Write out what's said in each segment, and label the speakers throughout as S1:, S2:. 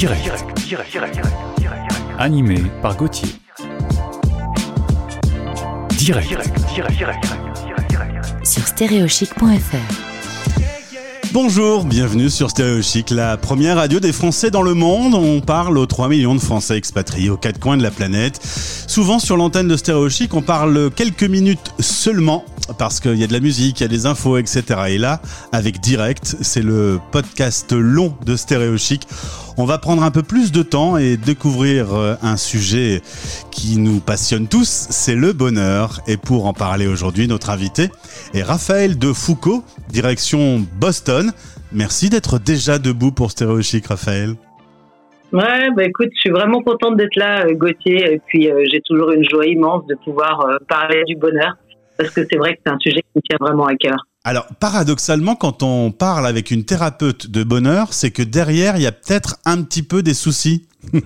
S1: Direct. Animé par Gauthier. Direct.
S2: Sur stéréochic.fr.
S3: Bonjour, bienvenue sur Stéréo Chic, la première radio des Français dans le monde. On parle aux 3 millions de Français expatriés aux quatre coins de la planète. Souvent sur l'antenne de Stéréo Chic, on parle quelques minutes seulement parce qu'il y a de la musique, il y a des infos, etc. Et là, avec Direct, c'est le podcast long de Stéréo Chic. On va prendre un peu plus de temps et découvrir euh, un sujet qui nous passionne tous, c'est le bonheur. Et pour en parler aujourd'hui, notre invité est Raphaël de Foucault, direction Boston. Merci d'être déjà debout pour Stéréo Chic, Raphaël.
S4: Ouais, bah écoute, je suis vraiment contente d'être là, euh, Gauthier. Et puis, euh, j'ai toujours une joie immense de pouvoir parler du bonheur. Parce que c'est vrai que c'est un sujet qui me tient vraiment à cœur.
S3: Alors, paradoxalement, quand on parle avec une thérapeute de bonheur, c'est que derrière, il y a peut-être un petit peu des soucis.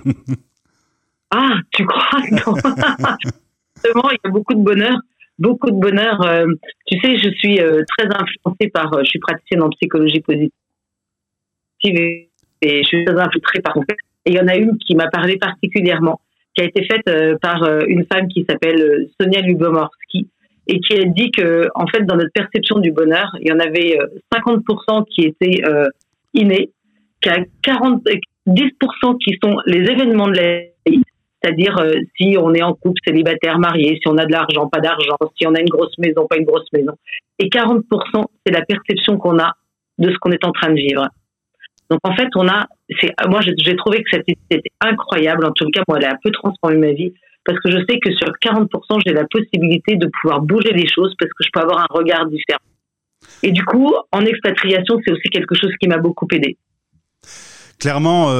S4: Ah, tu crois? Non. Justement, il y a beaucoup de bonheur. Beaucoup de bonheur. Euh, tu sais, je suis euh, très influencée par. euh, je suis praticienne en psychologie positive et je suis très influencée par. Et il y en a une qui m'a parlé particulièrement, qui a été faite par une femme qui s'appelle Sonia Lubomorski et qui a dit que, en fait, dans notre perception du bonheur, il y en avait euh, 50% qui étaient euh, innés, qu'à 40, 10% qui sont les événements de la vie, c'est-à-dire euh, si on est en couple, célibataire, marié, si on a de l'argent, pas d'argent, si on a une grosse maison, pas une grosse maison. Et 40%, c'est la perception qu'on a de ce qu'on est en train de vivre. Donc en fait, on a, c'est, moi j'ai trouvé que cette idée était incroyable. En tout cas, moi, elle a un peu transformé ma vie parce que je sais que sur 40%, j'ai la possibilité de pouvoir bouger les choses parce que je peux avoir un regard différent. Et du coup, en expatriation, c'est aussi quelque chose qui m'a beaucoup aidé.
S3: Clairement,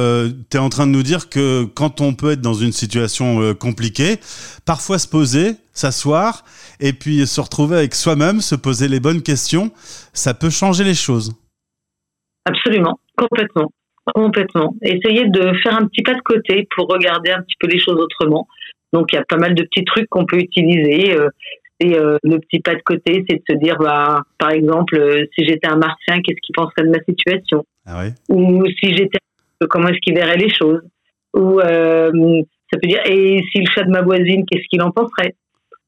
S3: tu es en train de nous dire que quand on peut être dans une situation euh, compliquée, parfois se poser, s'asseoir, et puis se retrouver avec soi-même, se poser les bonnes questions, ça peut changer les choses.
S4: Absolument, complètement, complètement. Essayer de faire un petit pas de côté pour regarder un petit peu les choses autrement. Donc il y a pas mal de petits trucs qu'on peut utiliser. euh, euh, le petit pas de côté, c'est de se dire, bah, par exemple, euh, si j'étais un martien, qu'est-ce qu'il penserait de ma situation?
S3: Ah
S4: Ou si j'étais, comment est-ce qu'il verrait les choses? Ou euh, ça peut dire, et si le chat de ma voisine, qu'est-ce qu'il en penserait?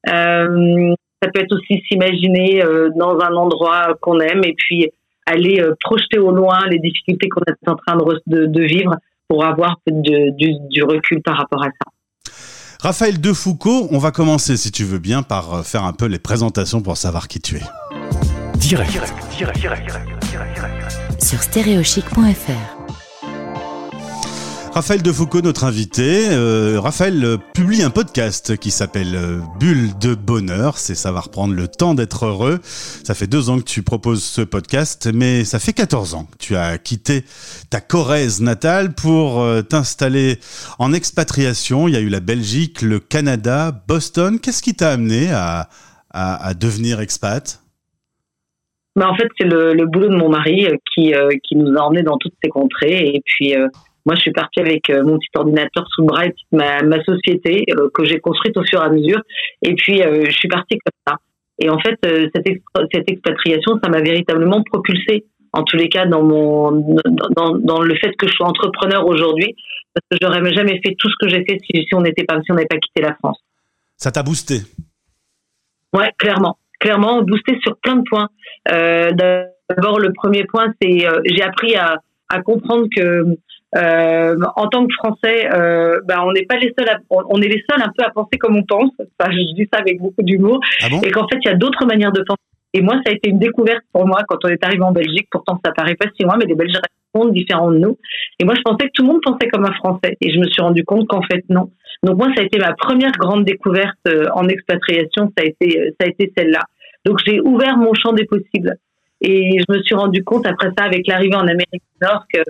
S4: Euh, Ça peut être aussi s'imaginer dans un endroit qu'on aime et puis aller projeter au loin les difficultés qu'on est en train de, re- de, de vivre pour avoir de- du, du recul par rapport à ça.
S3: Raphaël De Foucault, on va commencer, si tu veux bien, par euh, faire un peu les présentations pour savoir qui tu es.
S1: Direct.
S2: Sur stéréochic.fr.
S3: Raphaël De Foucault, notre invité. Euh, Raphaël euh, publie un podcast qui s'appelle euh, Bulle de bonheur. C'est ça va reprendre le temps d'être heureux. Ça fait deux ans que tu proposes ce podcast, mais ça fait 14 ans que tu as quitté ta Corrèze natale pour t'installer en expatriation. Il y a eu la Belgique, le Canada, Boston. Qu'est-ce qui t'a amené à, devenir expat?
S4: Bah, en fait, c'est le, boulot de mon mari qui, qui nous a emmenés dans toutes ces contrées. Et puis, moi, je suis partie avec euh, mon petit ordinateur sous le bras et ma, ma société euh, que j'ai construite au fur et à mesure. Et puis, euh, je suis partie comme ça. Et en fait, cette, exp- cette expatriation, ça m'a véritablement propulsée, en tous les cas, dans, mon, dans, dans le fait que je sois entrepreneur aujourd'hui. Parce que j'aurais jamais fait tout ce que j'ai fait si, si on n'était pas, si on n'avait pas quitté la France.
S3: Ça t'a boosté?
S4: Ouais, clairement. Clairement, boosté sur plein de points. Euh, D'abord, le premier point, c'est euh, j'ai appris à, à comprendre que euh, en tant que Français, euh, ben, on n'est pas les seuls, à- on, est les seuls un peu à penser comme on pense. Enfin, je dis ça avec beaucoup d'humour.
S3: Ah bon?
S4: Et qu'en fait, il y a d'autres manières de penser. Et moi, ça a été une découverte pour moi quand on est arrivé en Belgique. Pourtant, ça paraît pas si loin, mais les Belges restent différents de nous. Et moi, je pensais que tout le monde pensait comme un Français. Et je me suis rendu compte qu'en fait, non. Donc moi, ça a été ma première grande découverte euh, en expatriation. Ça a été, euh, ça a été celle-là. Donc j'ai ouvert mon champ des possibles. Et je me suis rendu compte après ça, avec l'arrivée en Amérique du Nord, que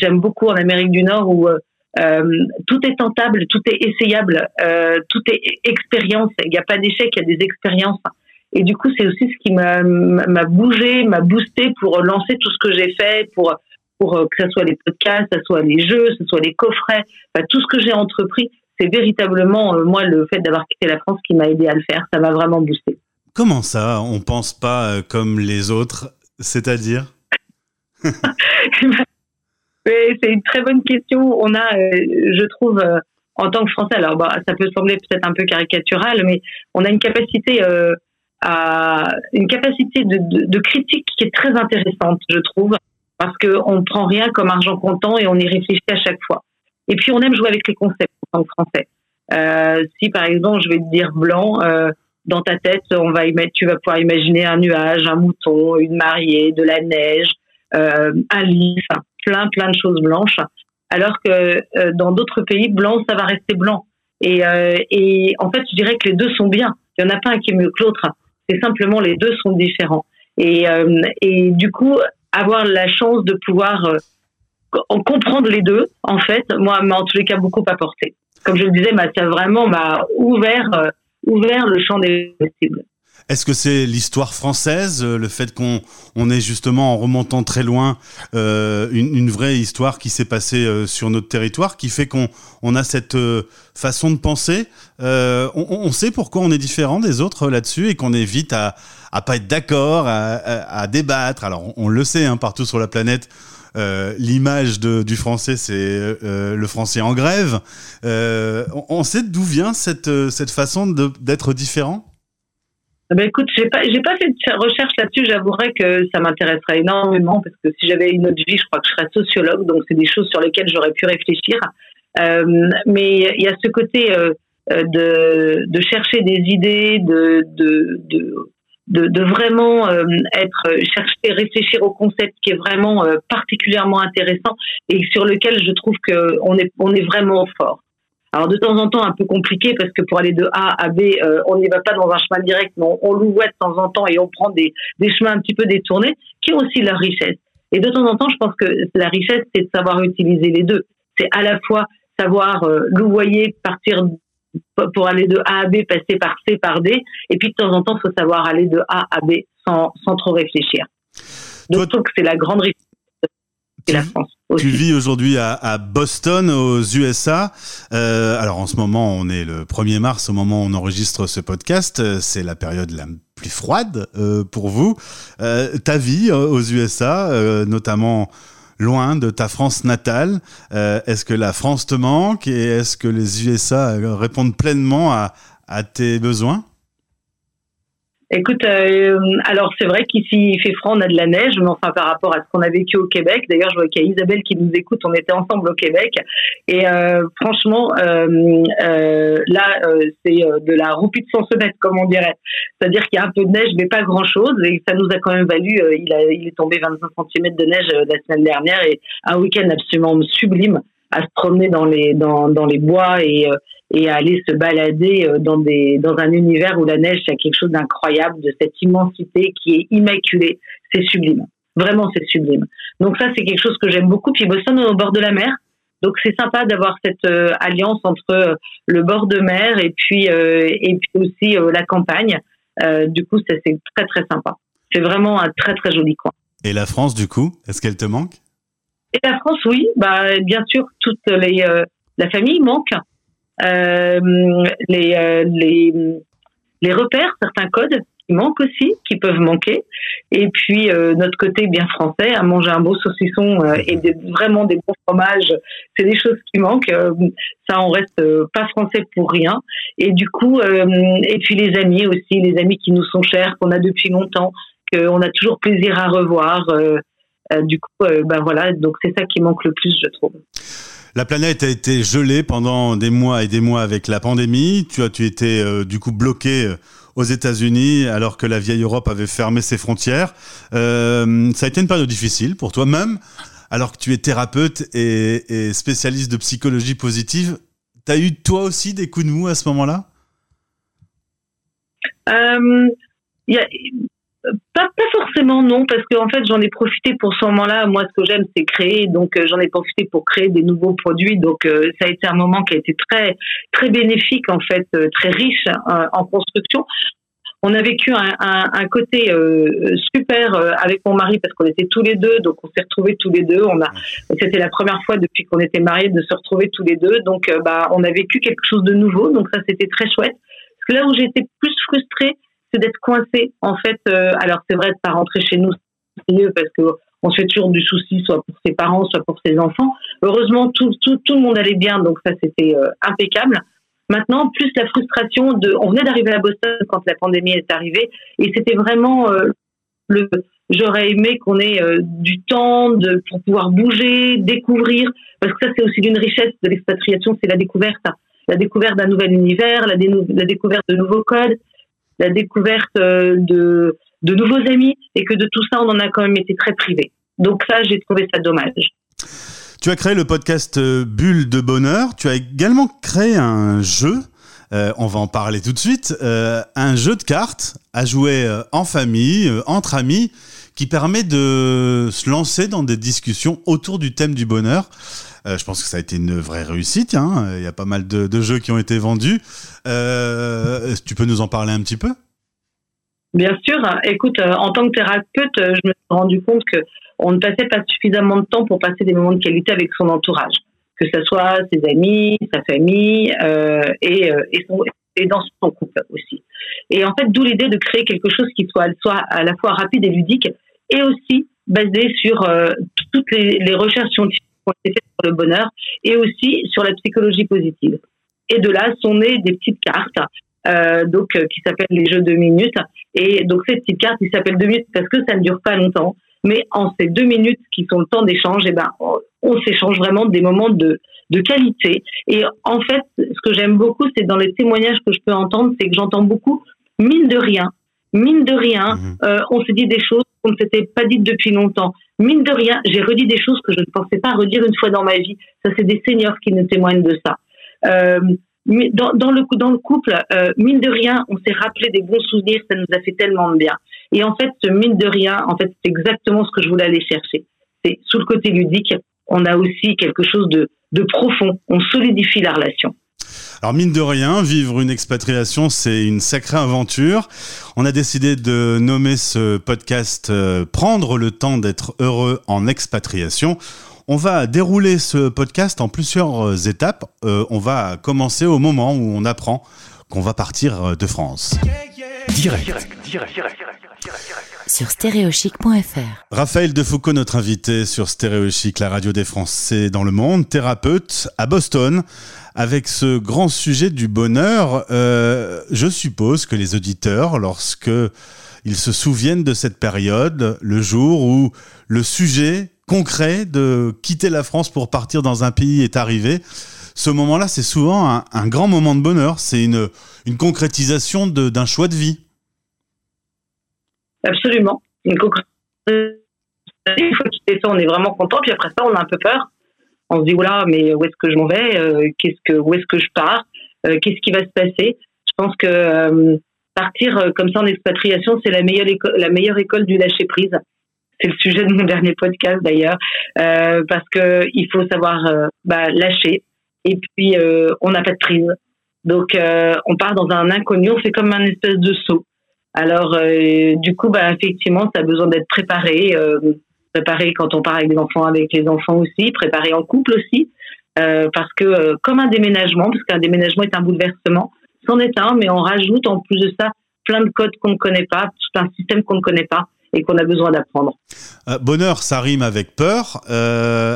S4: j'aime beaucoup en Amérique du Nord où euh, euh, tout est tentable, tout est essayable, euh, tout est expérience. Il n'y a pas d'échec, il y a des expériences. Et du coup, c'est aussi ce qui m'a m'a bougé, m'a boosté pour lancer tout ce que j'ai fait, pour pour que ce soit les podcasts, que ce soit les jeux, que ce soit les coffrets, enfin, tout ce que j'ai entrepris, c'est véritablement euh, moi le fait d'avoir quitté la France qui m'a aidé à le faire. Ça m'a vraiment boosté.
S3: Comment ça, on pense pas comme les autres C'est-à-dire?
S4: Mais c'est une très bonne question. On a, je trouve, en tant que Français, alors bah, ça peut sembler peut-être un peu caricatural, mais on a une capacité à une capacité de, de, critique qui est très intéressante, je trouve, parce qu'on ne prend rien comme argent comptant et on y réfléchit à chaque fois. Et puis on aime jouer avec les concepts en tant que Français. Euh, si par exemple je vais te dire blanc, euh, dans ta tête, on va y mettre, tu vas pouvoir imaginer un nuage, un mouton, une mariée, de la neige, euh, un lit, enfin, plein plein de choses blanches. Alors que euh, dans d'autres pays, blanc, ça va rester blanc. Et, euh, et en fait, je dirais que les deux sont bien. Il n'y en a pas un qui est mieux que l'autre. C'est simplement les deux sont différents. Et, euh, et du coup, avoir la chance de pouvoir comprendre les deux, en fait, moi, m'a en tous les cas beaucoup apporté. Comme je le disais, ça vraiment m'a ouvert, ouvert le champ des possibles.
S3: Est-ce que c'est l'histoire française, euh, le fait qu'on on est justement en remontant très loin euh, une, une, vraie histoire qui s'est passée euh, sur notre territoire, qui fait qu'on on a cette euh, façon de penser euh, on, on, sait pourquoi on est différent des autres là-dessus et qu'on évite à, à pas être d'accord, à, à, à, débattre. Alors on, le sait hein, partout sur la planète. Euh, l'image du français, c'est euh, le français en grève. Euh, on, on, sait d'où vient cette, cette façon d'être différent?
S4: Ben écoute, j'ai pas, j'ai pas fait de recherche là-dessus. J'avouerais que ça m'intéresserait énormément parce que si j'avais une autre vie, je crois que je serais sociologue. Donc c'est des choses sur lesquelles j'aurais pu réfléchir. Euh, mais il y a ce côté euh, euh, de, de chercher des idées, de, de, de, de, vraiment euh, être chercher, réfléchir au concept qui est vraiment euh, particulièrement intéressant et sur lequel je trouve que on est, on est vraiment fort. Alors de temps en temps un peu compliqué parce que pour aller de A à B, euh, on n'y va pas dans un chemin direct, mais on, on louait de temps en temps et on prend des, des chemins un petit peu détournés qui ont aussi leur richesse. Et de temps en temps, je pense que la richesse, c'est de savoir utiliser les deux. C'est à la fois savoir euh, louvoyer, partir pour aller de A à B, passer par C, par D, et puis de temps en temps, il faut savoir aller de A à B sans, sans trop réfléchir. Donc, je trouve que c'est la grande richesse
S3: tu, la France. Aussi. Tu vis aujourd'hui à, à, Boston, aux USA. Euh, alors en ce moment, on est le 1er mars, au moment où on enregistre ce podcast. C'est la période la plus froide euh, pour vous. Euh, ta vie euh, aux USA, euh, notamment loin de ta France natale, euh, est-ce que la France te manque et est-ce que les USA répondent pleinement à, à tes besoins?
S4: Écoute, euh, alors c'est vrai qu'ici il fait froid, on a de la neige, mais enfin par rapport à ce qu'on a vécu au Québec, d'ailleurs je vois qu'il y a Isabelle qui nous écoute, on était ensemble au Québec, et euh, franchement euh, euh là euh, c'est de la roupie de sans sonnette comme on dirait, c'est-à-dire qu'il y a un peu de neige mais pas grand-chose, et ça nous a quand même valu, il, a, il est tombé 25 cm de neige la semaine dernière, et un week-end absolument sublime à se promener dans les dans, dans les bois et et à aller se balader euh, dans des dans un univers où la neige c'est quelque chose d'incroyable de cette immensité qui est immaculée. C'est sublime. Vraiment c'est sublime. Donc ça c'est quelque chose que j'aime beaucoup. Puis Boston est au bord de la mer. Donc c'est sympa d'avoir cette euh, alliance entre euh, le bord de mer et puis euh, et puis aussi la campagne. Du coup c'est très très sympa. C'est vraiment un très très joli coin.
S3: Et la France du coup est-ce qu'elle te manque?
S4: Et la France oui. Bah bien sûr toutes les la famille manque les, euh, les, les repères, certains codes qui manquent aussi, qui peuvent manquer. Et puis euh, notre côté bien français, à manger un beau saucisson euh, et vraiment des bons fromages, c'est des choses qui manquent. Euh, ça, on reste euh, pas français pour rien. Et du coup, et puis les amis aussi, les amis qui nous sont chers, qu'on a depuis longtemps, qu'on a toujours plaisir à revoir. du coup, ben voilà, donc c'est ça qui manque le plus, je trouve.
S3: La planète a été gelée pendant des mois et des mois avec la pandémie. Tu as, tu étais euh, du coup bloqué euh, aux États-Unis alors que la vieille Europe avait fermé ses frontières. Euh, ça a été une période difficile pour toi-même, alors que tu es thérapeute et, spécialiste de psychologie positive. Tu as eu toi aussi des coups de mou à ce moment-là?
S4: Pas, pas forcément non, parce qu'en fait j'en ai profité pour ce moment-là. Moi, ce que j'aime, c'est créer, donc euh, j'en ai profité pour créer des nouveaux produits. Donc euh, ça a été un moment qui a été très très bénéfique en fait, euh, très riche euh, en construction. On a vécu un, un, un côté euh, super avec mon mari parce qu'on était tous les deux, donc on s'est retrouvés tous les deux. On a, c'était la première fois depuis qu'on était mariés de se retrouver tous les deux. Donc bah on a vécu quelque chose de nouveau, donc ça c'était très chouette. Parce là où j'étais plus frustrée c'est d'être coincé. En fait, euh, alors c'est vrai de pas rentrer chez nous, c'est mieux parce que on se fait toujours du souci, soit pour ses parents, soit pour ses enfants. Heureusement, tout, tout, tout le monde allait bien, donc ça c'était euh, impeccable. Maintenant, plus la frustration de, on venait d'arriver à Boston quand la pandémie est arrivée, et c'était vraiment euh, le, j'aurais aimé qu'on ait du temps pour pouvoir bouger, découvrir, parce que ça c'est aussi d'une richesse de l'expatriation, c'est la découverte, la découverte d'un nouvel univers, la, découverte de nouveaux codes, la découverte de, de nouveaux amis, et que de tout ça on en a quand même été très privé. Donc ça, j'ai trouvé ça dommage.
S3: Tu as créé le podcast euh, Bulle de Bonheur. Tu as également créé un jeu. Euh, on va en parler tout de suite. Euh, un jeu de cartes à jouer en famille, entre amis, qui permet de se lancer dans des discussions autour du thème du bonheur. je pense que ça a été une vraie réussite. Hein. Il y a pas mal de, jeux qui ont été vendus. tu peux nous en parler un petit peu?
S4: Bien sûr. Écoute, en tant que thérapeute, je me suis rendu compte que on ne passait pas suffisamment de temps pour passer des moments de qualité avec son entourage, que ce soit ses amis, sa famille euh, et, euh, et, dans son couple aussi. Et en fait, d'où l'idée de créer quelque chose qui soit à la fois rapide et ludique et aussi basé sur euh, toutes les, recherches scientifiques qui ont été faites sur le bonheur et aussi sur la psychologie positive. Et de là sont nées des petites cartes euh, donc euh, qui s'appellent les jeux de minutes. Et donc ces petites cartes, ils s'appellent deux minutes parce que ça ne dure pas longtemps mais en ces deux minutes qui sont le temps d'échange, eh ben, on s'échange vraiment des moments de qualité. Et en fait, ce que j'aime beaucoup, c'est dans les témoignages que je peux entendre, c'est que j'entends beaucoup, mine de rien, mine de rien, mhm. euh, on se dit des choses qu'on ne s'était pas dites depuis longtemps. Mine de rien, j'ai redit des choses que je ne pensais pas redire une fois dans ma vie. Ça, c'est des seniors qui nous témoignent de ça. Euh, dans, dans, le, dans le couple, euh, mine de rien, on s'est rappelé des bons souvenirs, ça nous a fait tellement de bien. Et en fait, ce mine de rien, en fait, c'est exactement ce que je voulais aller chercher. C'est sous le côté ludique, on a aussi quelque chose de, de profond. On solidifie la relation.
S3: Alors mine de rien, vivre une expatriation, c'est une sacrée aventure. On a décidé de nommer ce podcast euh, Prendre le temps d'être heureux en expatriation. On va dérouler ce podcast en plusieurs euh, étapes. Euh, on va commencer au moment où on apprend qu'on va partir de France.
S1: Direct, direct, direct, direct
S2: sur stéréochic.fr.
S3: Raphaël Defoucault, notre invité sur Stéréochic, la radio des Français dans le monde, thérapeute à Boston, avec ce grand sujet du bonheur. Euh, je suppose que les auditeurs, lorsque ils se souviennent de cette période, le jour où le sujet concret de quitter la France pour partir dans un pays est arrivé, ce moment-là, c'est souvent un, grand moment de bonheur. C'est une concrétisation d'un choix de vie.
S4: Absolument. Une Une fois qu'il fait ça, on est vraiment content. Puis après ça, on a un peu peur. On se dit, voilà, mais où est-ce que je m'en vais euh, qu'est-ce que, Où est-ce que je pars euh, Qu'est-ce qui va se passer? Je pense que euh, partir comme ça en expatriation, c'est la meilleure, la meilleure école du lâcher-prise. C'est le sujet de mon dernier podcast d'ailleurs, parce que il faut savoir bah, lâcher. Et puis, on n'a pas de prise. Donc, on part dans un inconnu, on fait comme un espèce de saut. Alors, euh, du coup, bah, effectivement, ça a besoin d'être préparé, euh, préparé quand on part avec des enfants, avec les enfants aussi, préparé en couple aussi, euh, parce que comme un déménagement, parce qu'un déménagement est un bouleversement, c'en est un, mais on rajoute en plus de ça plein de codes qu'on ne connaît pas, tout un système qu'on ne connaît pas et qu'on a besoin d'apprendre.
S3: Bonheur, ça rime avec peur.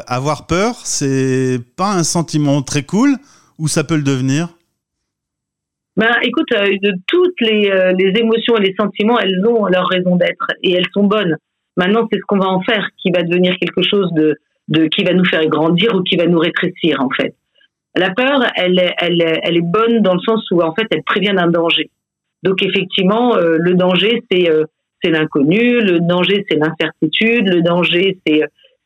S3: avoir peur, c'est pas un sentiment très cool ou ça peut le devenir?
S4: Ben, écoute, euh, toutes les, euh, les, émotions et les sentiments, elles ont leur raison d'être et elles sont bonnes. Maintenant, c'est ce qu'on va en faire qui va devenir quelque chose de, de qui va nous faire grandir ou qui va nous rétrécir en fait. La peur, elle, elle, elle est bonne dans le sens où en fait, elle prévient d'un danger. Donc effectivement, euh, le danger, c'est c'est l'inconnu, le danger, c'est l'incertitude, le danger, c'est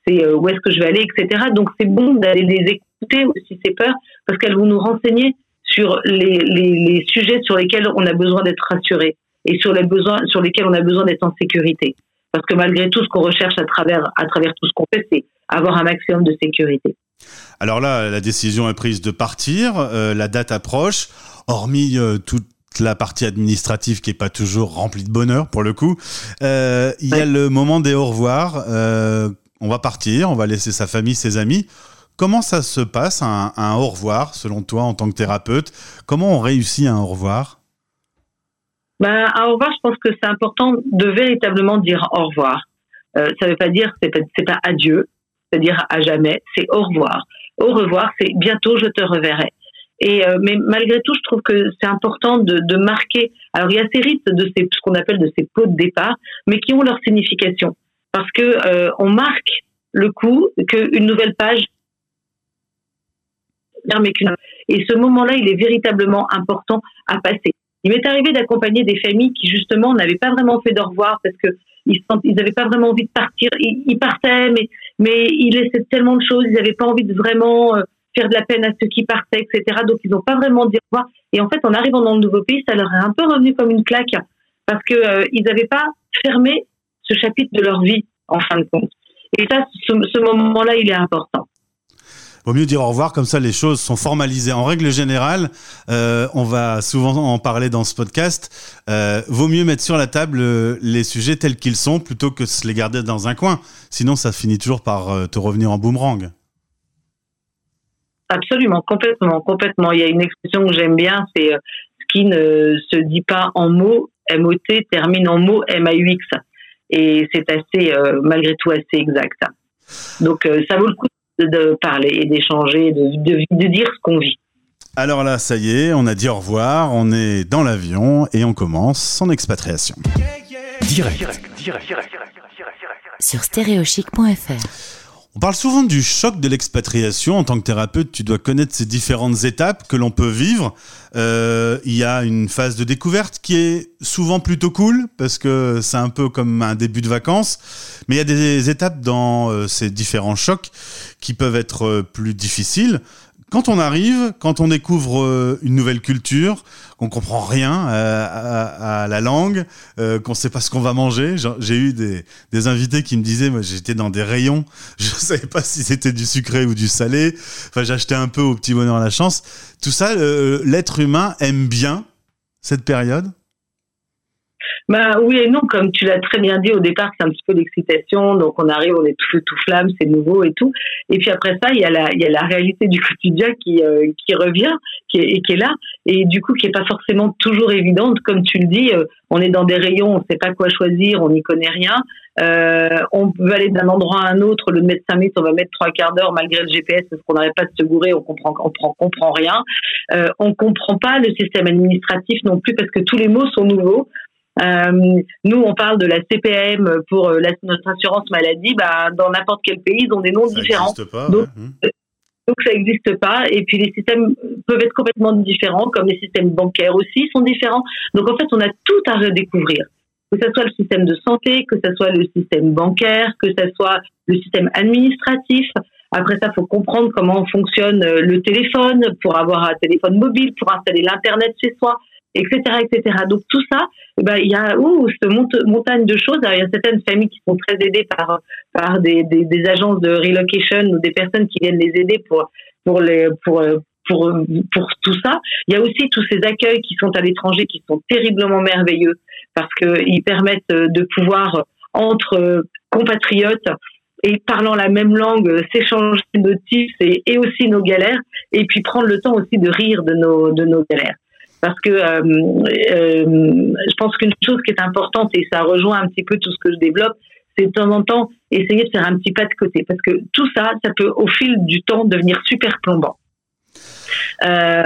S4: c'est où est-ce que je vais aller, etc. Donc c'est bon d'aller les écouter aussi ces peurs parce qu'elles vont nous renseigner sur les, les, sujets sur lesquels on a besoin d'être rassuré et sur les besoins sur lesquels on a besoin d'être en sécurité. Parce que malgré tout, ce qu'on recherche à travers, à travers tout ce qu'on fait, c'est avoir un maximum de sécurité.
S3: Alors là, la décision est prise de partir, euh, la date approche, hormis euh, toute la partie administrative qui est pas toujours remplie de bonheur pour le coup. Euh, il y a le moment des au revoir. on va partir, on va laisser sa famille, ses amis. Comment ça se passe, un, au revoir, selon toi, en tant que thérapeute? Comment on réussit un au revoir?
S4: Ben, Un au revoir, je pense que c'est important de véritablement dire au revoir. ça ne veut pas dire c'est pas, c'est pas adieu, c'est-à-dire à jamais, c'est au revoir. Au revoir, c'est bientôt je te reverrai. Et mais malgré tout, je trouve que c'est important de, marquer. Alors il y a ces rites de ces ce qu'on appelle de ces pots de départ, mais qui ont leur signification parce que on marque le coup qu'une nouvelle page et ce moment-là, il est véritablement important à passer. Il m'est arrivé d'accompagner des familles qui justement n'avaient pas vraiment fait de revoir parce que ils n'avaient pas vraiment envie de partir. Ils, partaient, mais mais ils laissaient tellement de choses. Ils n'avaient pas envie de vraiment euh, faire de la peine à ceux qui partaient, etc. Donc ils n'ont pas vraiment dit revoir. Et en fait, en arrivant dans le nouveau pays, ça leur est un peu revenu comme une claque parce que euh, n'avaient pas fermé ce chapitre de leur vie en fin de compte. Et ça, ce moment-là, il est important
S3: vaut mieux dire au revoir, comme ça les choses sont formalisées. En règle générale, euh, on va souvent en parler dans ce podcast, euh, vaut mieux mettre sur la table euh, les sujets tels qu'ils sont plutôt que se les garder dans un coin. Sinon, ça finit toujours par te revenir en boomerang.
S4: Absolument, complètement, complètement. Il y a une expression que j'aime bien, c'est ce qui ne se dit pas en mots, MOT, termine en mots, MAUX. Et c'est assez, malgré tout, assez exact. Donc, ça vaut le coup de parler et d'échanger, de, de, dire ce qu'on vit.
S3: Alors là, ça y est, on a dit au revoir, on est dans l'avion et on commence son expatriation.
S2: Direct. Direct, direct, direct, Sur stéréochic.fr.
S3: On parle souvent du choc de l'expatriation. En tant que thérapeute, tu dois connaître ces différentes étapes que l'on peut vivre. Euh, il y a une phase de découverte qui est souvent plutôt cool parce que c'est un peu comme un début de vacances. Mais il y a des étapes dans euh, ces différents chocs qui peuvent être euh, plus difficiles. Quand on arrive, quand on découvre euh, une nouvelle culture, qu'on comprend rien euh, à, la langue, euh, qu'on sait pas ce qu'on va manger, j'ai eu des, invités qui me disaient, j'étais dans des rayons, je savais pas si c'était du sucré ou du salé. Enfin, j'achetais un peu au petit bonheur à la chance. Tout ça, l'être humain aime bien cette période.
S4: Bah oui et non, comme tu l'as très bien dit au départ, c'est un petit peu l'excitation. Donc on arrive, on est tout, tout flamme, c'est nouveau et tout. Et puis après ça, il y a la, réalité du quotidien qui, euh, qui revient, qui est, qui est là, et du coup qui est pas forcément toujours évidente. Comme tu le dis, euh, on est dans des rayons, on sait pas quoi choisir, on n'y connaît rien. Euh, on peut aller d'un endroit à un autre, le mettre 5 minutes, on va mettre trois quarts d'heure malgré le GPS parce qu'on n'arrête pas de se gourer, on comprend, on comprend, comprend rien. Euh, on comprend pas le système administratif non plus parce que tous les mots sont nouveaux. Euh, nous, on parle de la CPM pour euh, notre assurance maladie. Bah, dans n'importe quel pays, ils ont des noms différents.
S3: Pas, donc,
S4: donc, ça n'existe pas. Et puis les systèmes peuvent être complètement différents, comme les systèmes bancaires aussi sont différents. Donc en fait, on a tout à redécouvrir. Que ce soit le système de santé, que ce soit le système bancaire, que ce soit le système administratif. Après ça, faut comprendre comment fonctionne euh, le téléphone pour avoir un téléphone mobile, pour installer l'internet chez soi etc., etc. Donc tout ça, eh ben, il y a ouh, cette montagne de choses. il y a certaines familles qui sont très aidées par par des, des, agences de relocation ou des personnes qui viennent les aider pour pour les pour pour pour tout ça. Il y a aussi tous ces accueils qui sont à l'étranger qui sont terriblement merveilleux parce que ils permettent de pouvoir entre compatriotes et parlant la même langue, s'échanger nos tips et, et, aussi nos galères, et puis prendre le temps aussi de rire de nos, de nos galères. Parce que euh, euh, je pense qu'une chose qui est importante, et ça rejoint un petit peu tout ce que je développe, c'est de temps en temps essayer de faire un petit pas de côté. Parce que tout ça, ça peut au fil du temps devenir super plombant. Euh,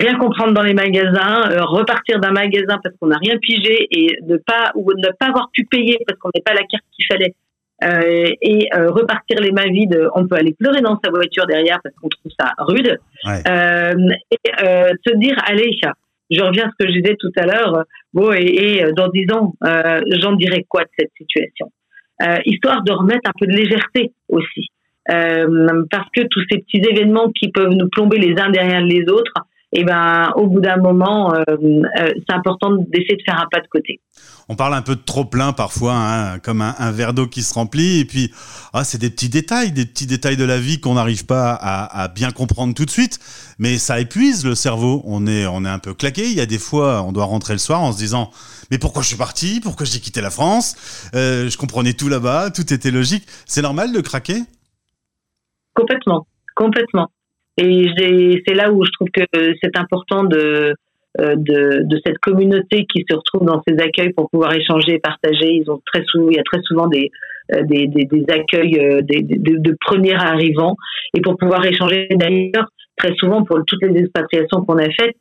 S4: rien comprendre dans les magasins, euh, repartir d'un magasin parce qu'on n'a rien pigé et ne pas ou ne pas avoir pu payer parce qu'on n'est pas la carte qu'il fallait. Euh, et euh, repartir les mains vides, on peut aller pleurer dans sa voiture derrière parce qu'on trouve ça rude. Ouais. et se dire, allez, je reviens à ce que je disais tout à l'heure. Bon, et, et, dans dix ans, euh, j'en dirais quoi de cette situation? Euh, Histoire de remettre un peu de légèreté aussi. Euh, parce que tous ces petits événements qui peuvent nous plomber les uns derrière les autres, et eh ben, au bout d'un moment, euh, euh, c'est important d'essayer de faire un pas de côté.
S3: On parle un peu de trop plein parfois, hein, comme un, verre d'eau qui se remplit, et puis ah, c'est des petits détails, des petits détails de la vie qu'on n'arrive pas à, bien comprendre tout de suite, mais ça épuise le cerveau. On est, on est un peu claqué. Il y a des fois, on doit rentrer le soir en se disant mais pourquoi je suis parti? Pourquoi j'ai quitté la France? Euh, Je comprenais tout là-bas, tout était logique. C'est normal de craquer?
S4: Complètement, complètement. Et c'est là où je trouve que c'est important de, de, de, cette communauté qui se retrouve dans ces accueils pour pouvoir échanger et partager. Ils ont très souvent, il y a très souvent des, des, des, des, accueils des, de, de premiers arrivants et pour pouvoir échanger d'ailleurs très souvent pour toutes les expatriations qu'on a faites,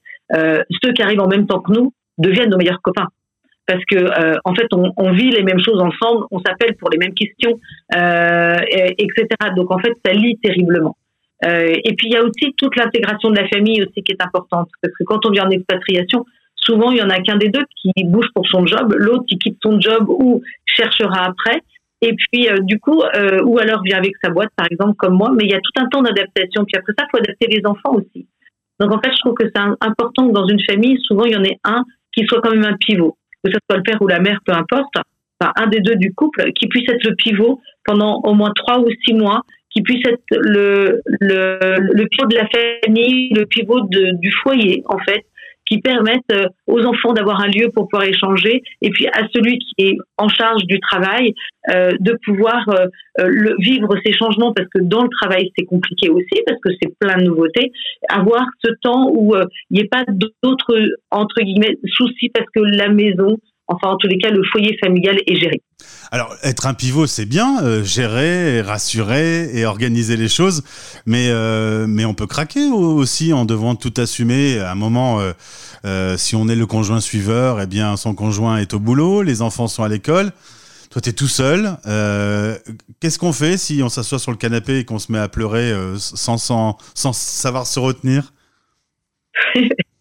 S4: ceux qui arrivent en même temps que nous deviennent nos meilleurs copains parce que euh, en fait on, on, vit les mêmes choses ensemble, on s'appelle pour les mêmes questions, euh, etc. Donc en fait ça lie terriblement. Euh, et puis il y a aussi toute l'intégration de la famille aussi qui est importante parce que quand on vient en expatriation, souvent il y en a qu'un des deux qui bouge pour son job, l'autre qui quitte son job ou cherchera après. Et puis euh, du coup, euh, ou alors vient avec sa boîte par exemple comme moi, mais il y a tout un temps d'adaptation. Puis après ça, il faut adapter les enfants aussi. Donc en fait, je trouve que c'est important que dans une famille, souvent il y en ait un qui soit quand même un pivot que ce soit le père ou la mère, peu importe, enfin, un des deux du couple, qui puisse être le pivot pendant au moins trois ou six mois, qui puisse être le, le, pivot de la famille, le pivot du foyer, en fait, qui permettent euh, aux enfants d'avoir un lieu pour pouvoir échanger et puis à celui qui est en charge du travail euh, de pouvoir euh, vivre ces changements parce que dans le travail c'est compliqué aussi parce que c'est plein de nouveautés. Avoir ce temps où il n'y ait pas d'autres entre guillemets soucis parce que la maison Enfin, en tous les cas, le foyer familial est géré.
S3: Alors, être un pivot, c'est bien, euh, gérer, rassurer et organiser les choses, mais, euh, mais on peut craquer aussi en devant tout assumer. À un moment, euh, si on est le conjoint suiveur, eh bien, son conjoint est au boulot, les enfants sont à l'école. Toi, tu es tout seul. Qu'est-ce qu'on fait si on s'assoit sur le canapé et qu'on se met à pleurer sans, sans, sans savoir se retenir?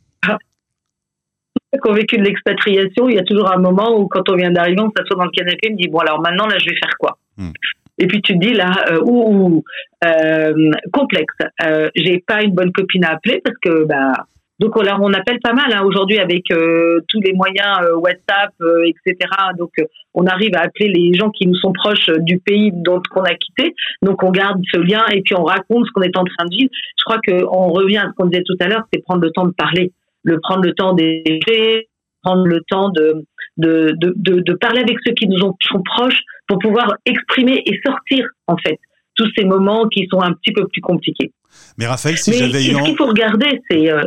S4: qui ont vécu de l'expatriation, il y a toujours un moment où, quand on vient d'arriver, on s'assoit dans le canapé, on me dit bon alors maintenant là, je vais faire quoi hmm. Et puis tu te dis là, euh, ou euh, complexe. Euh, j'ai pas une bonne copine à appeler parce que bah donc on, on appelle pas mal hein, aujourd'hui avec euh, tous les moyens WhatsApp, etc. Donc on arrive à appeler les gens qui nous sont proches du pays dont qu'on a quitté. Donc on garde ce lien et puis on raconte ce qu'on est en train de vivre. Je crois qu'on revient à ce qu'on disait tout à l'heure, c'est prendre le temps de parler le prendre le temps d'écouter, prendre le temps de de, de, de, parler avec ceux qui nous sont proches pour pouvoir exprimer et sortir, en fait, tous ces moments qui sont un petit peu plus compliqués.
S3: Mais Raphaël, si j'avais eu...
S4: Ce qu'il faut regarder, c'est... Euh...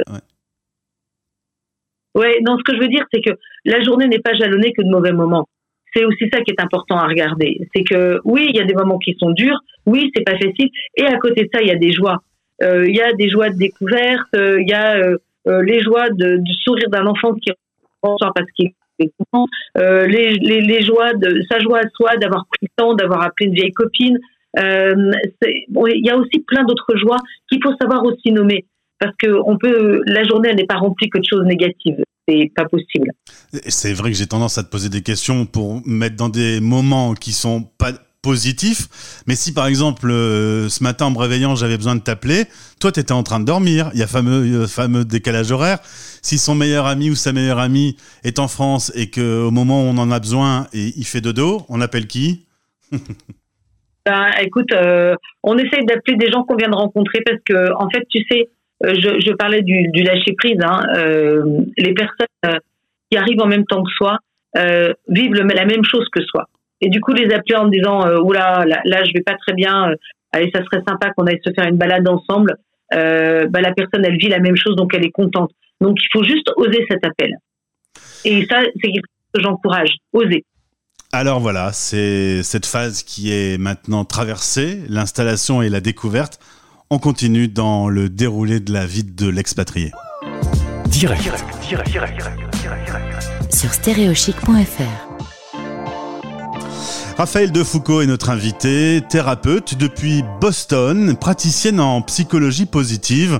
S4: Ouais. non, ce que je veux dire, c'est que la journée n'est pas jalonnée que de mauvais moments. C'est aussi ça qui est important à regarder. C'est que oui, il y a des moments qui sont durs, oui, c'est pas facile, et à côté de ça, il y a des joies. Euh, il y a des joies de découverte, euh, il y a euh, les joies du sourire d'un enfant qui ressort parce qu'il euh, les, les, les, joies de sa joie à soi d'avoir pris le temps, d'avoir appelé une vieille copine. Euh, il y a aussi plein d'autres joies qu'il faut savoir aussi nommer parce que on peut, la journée n'est pas remplie que de choses négatives. C'est pas possible.
S3: C'est vrai que j'ai tendance à te poser des questions pour mettre dans des moments qui sont pas positif. Mais si par exemple euh, ce matin en me réveillant j'avais besoin de t'appeler, toi tu étais en train de dormir, il y a fameux euh, fameux décalage horaire. Si son meilleur ami ou sa meilleure amie est en France et que au moment où on en a besoin et il fait dodo, on appelle qui
S4: ben, écoute, euh, on essaye d'appeler des gens qu'on vient de rencontrer parce que en fait tu sais, je, parlais du, lâcher prise. Hein, les personnes qui arrivent en même temps que soi vivent la même chose que soi. Et du coup, les appeler en me disant euh, oula, là, là, je vais pas très bien. Euh, allez, ça serait sympa qu'on aille se faire une balade ensemble. Euh, bah, la personne, elle vit la même chose, donc elle est contente. Donc, il faut juste oser cet appel. Et ça, c'est quelque chose que j'encourage. Oser.
S3: Alors voilà, c'est cette phase qui est maintenant traversée, l'installation et la découverte. On continue dans le déroulé de la vie de l'expatrié.
S2: Direct, direct, direct, direct, direct, direct. Sur stéréochic.fr.
S3: Raphaël Defoucault est notre invité, thérapeute depuis Boston, praticienne en psychologie positive.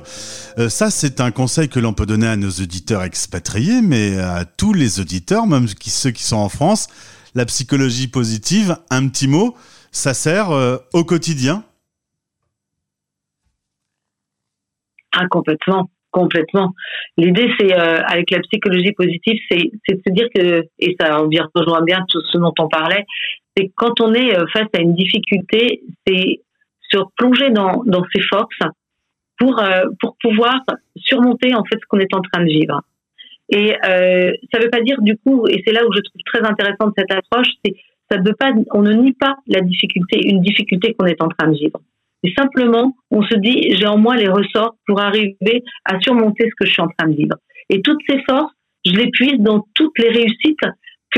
S3: Euh, ça, c'est un conseil que l'on peut donner à nos auditeurs expatriés, mais à tous les auditeurs, même ceux qui sont en France. La psychologie positive, un petit mot, ça sert euh, au quotidien?
S4: Ah, complètement complètement. L'idée, c'est euh, avec la psychologie positive, c'est de se dire que, et ça rejoint bien tout ce dont on parlait, c'est quand on est euh, face à une difficulté, c'est se plonger dans, ses forces pour, euh, pour pouvoir surmonter en fait ce qu'on est en train de vivre. Et euh, ça ne veut pas dire du coup, et c'est là où je trouve très intéressante cette approche, c'est ça veut pas, on ne nie pas la difficulté, une difficulté qu'on est en train de vivre. Et simplement, on se dit, j'ai en moi les ressorts pour arriver à surmonter ce que je suis en train de vivre. Et toutes ces forces, je les puise dans toutes les réussites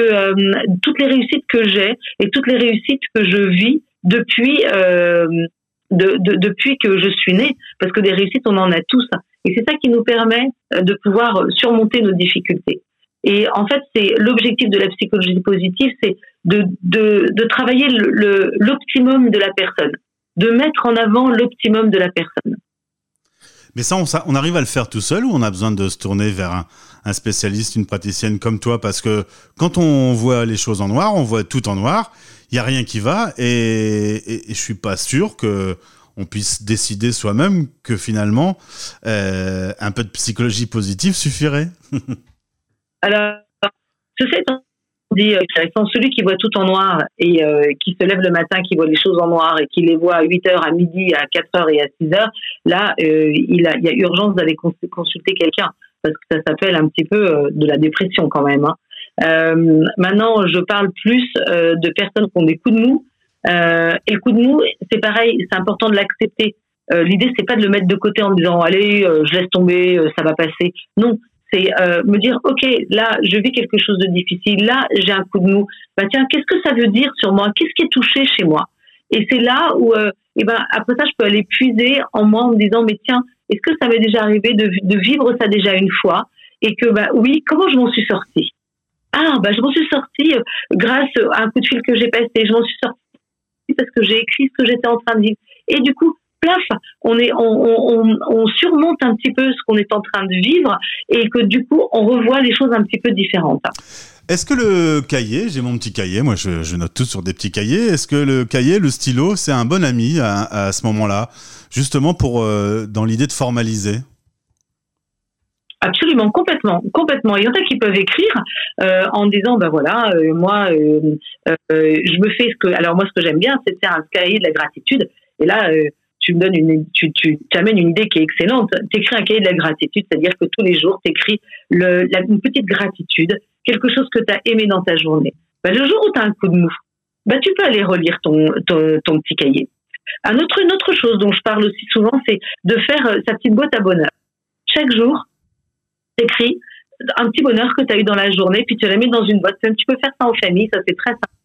S4: euh, toutes les réussites que j'ai et toutes les réussites que je vis depuis euh, de, de, depuis que je suis née, parce que des réussites on en a tous, et c'est ça qui nous permet euh, de pouvoir surmonter nos difficultés. Et en fait, c'est l'objectif de la psychologie positive, c'est de, travailler l'optimum de la personne, de mettre en avant l'optimum de la personne.
S3: Mais ça on, arrive à le faire tout seul ou on a besoin de se tourner vers un, un spécialiste, une praticienne comme toi, parce que quand on voit les choses en noir, on voit tout en noir, il y a rien qui va, et, et, je suis pas sûr que on puisse décider soi-même que finalement euh, un peu de psychologie positive suffirait.
S4: Alors, ceci étant dit, euh, celui qui voit tout en noir et euh, qui se lève le matin, qui voit les choses en noir et qui les voit à 8h, à midi, à 4h et à 6h, là, il, a, il y a urgence d'aller consulter quelqu'un parce que ça s'appelle un petit peu euh, de la dépression quand même. Hein. Euh, maintenant, je parle plus euh, de personnes qui ont des coups de mou. et le coup de mou, c'est pareil, c'est important de l'accepter. L'idée, c'est pas de le mettre de côté en disant allez, je laisse tomber, ça va passer. Non, c'est me dire ok là je vis quelque chose de difficile là j'ai un coup de mou bah tiens qu'est-ce que ça veut dire sur moi? Qu'est-ce qui est touché chez moi? Et c'est là où et ben après ça je peux aller puiser en moi en me disant mais tiens est-ce que ça m'est déjà arrivé de, vivre ça déjà une fois et que bah oui, comment je m'en suis sortie? Ah bah je m'en suis sortie euh, grâce à un coup de fil que j'ai passé. Je m'en suis sortie parce que j'ai écrit ce que j'étais en train de vivre. Et du coup, plaf, on est, on, on, on surmonte un petit peu ce qu'on est en train de vivre et que du coup, on revoit les choses un petit peu différentes.
S3: Est-ce que le cahier, j'ai mon petit cahier, moi je, je, note tout sur des petits cahiers, est-ce que le cahier, le stylo, c'est un bon ami à, à ce moment-là, justement pour euh, dans l'idée de formaliser?
S4: Absolument, complètement, complètement. Il y en a qui peuvent écrire euh, en disant, ben voilà, euh, moi, je me fais ce que. Alors moi, ce que j'aime bien, c'est faire un cahier de la gratitude. Et là, tu me donnes une, tu, tu amènes une idée qui est excellente. Tu écris un cahier de la gratitude, c'est-à-dire que tous les jours, tu écris le, la, une petite gratitude quelque chose que tu as aimé dans ta journée. Bah, le jour où tu as un coup de mou, bah, tu peux aller relire ton, ton, petit cahier. Un autre, une autre chose dont je parle aussi souvent, c'est de faire euh, sa petite boîte à bonheur. Chaque jour, tu écris un petit bonheur que tu as eu dans la journée, puis tu la mets dans une boîte. Tu peux faire ça en famille, ça c'est très simple.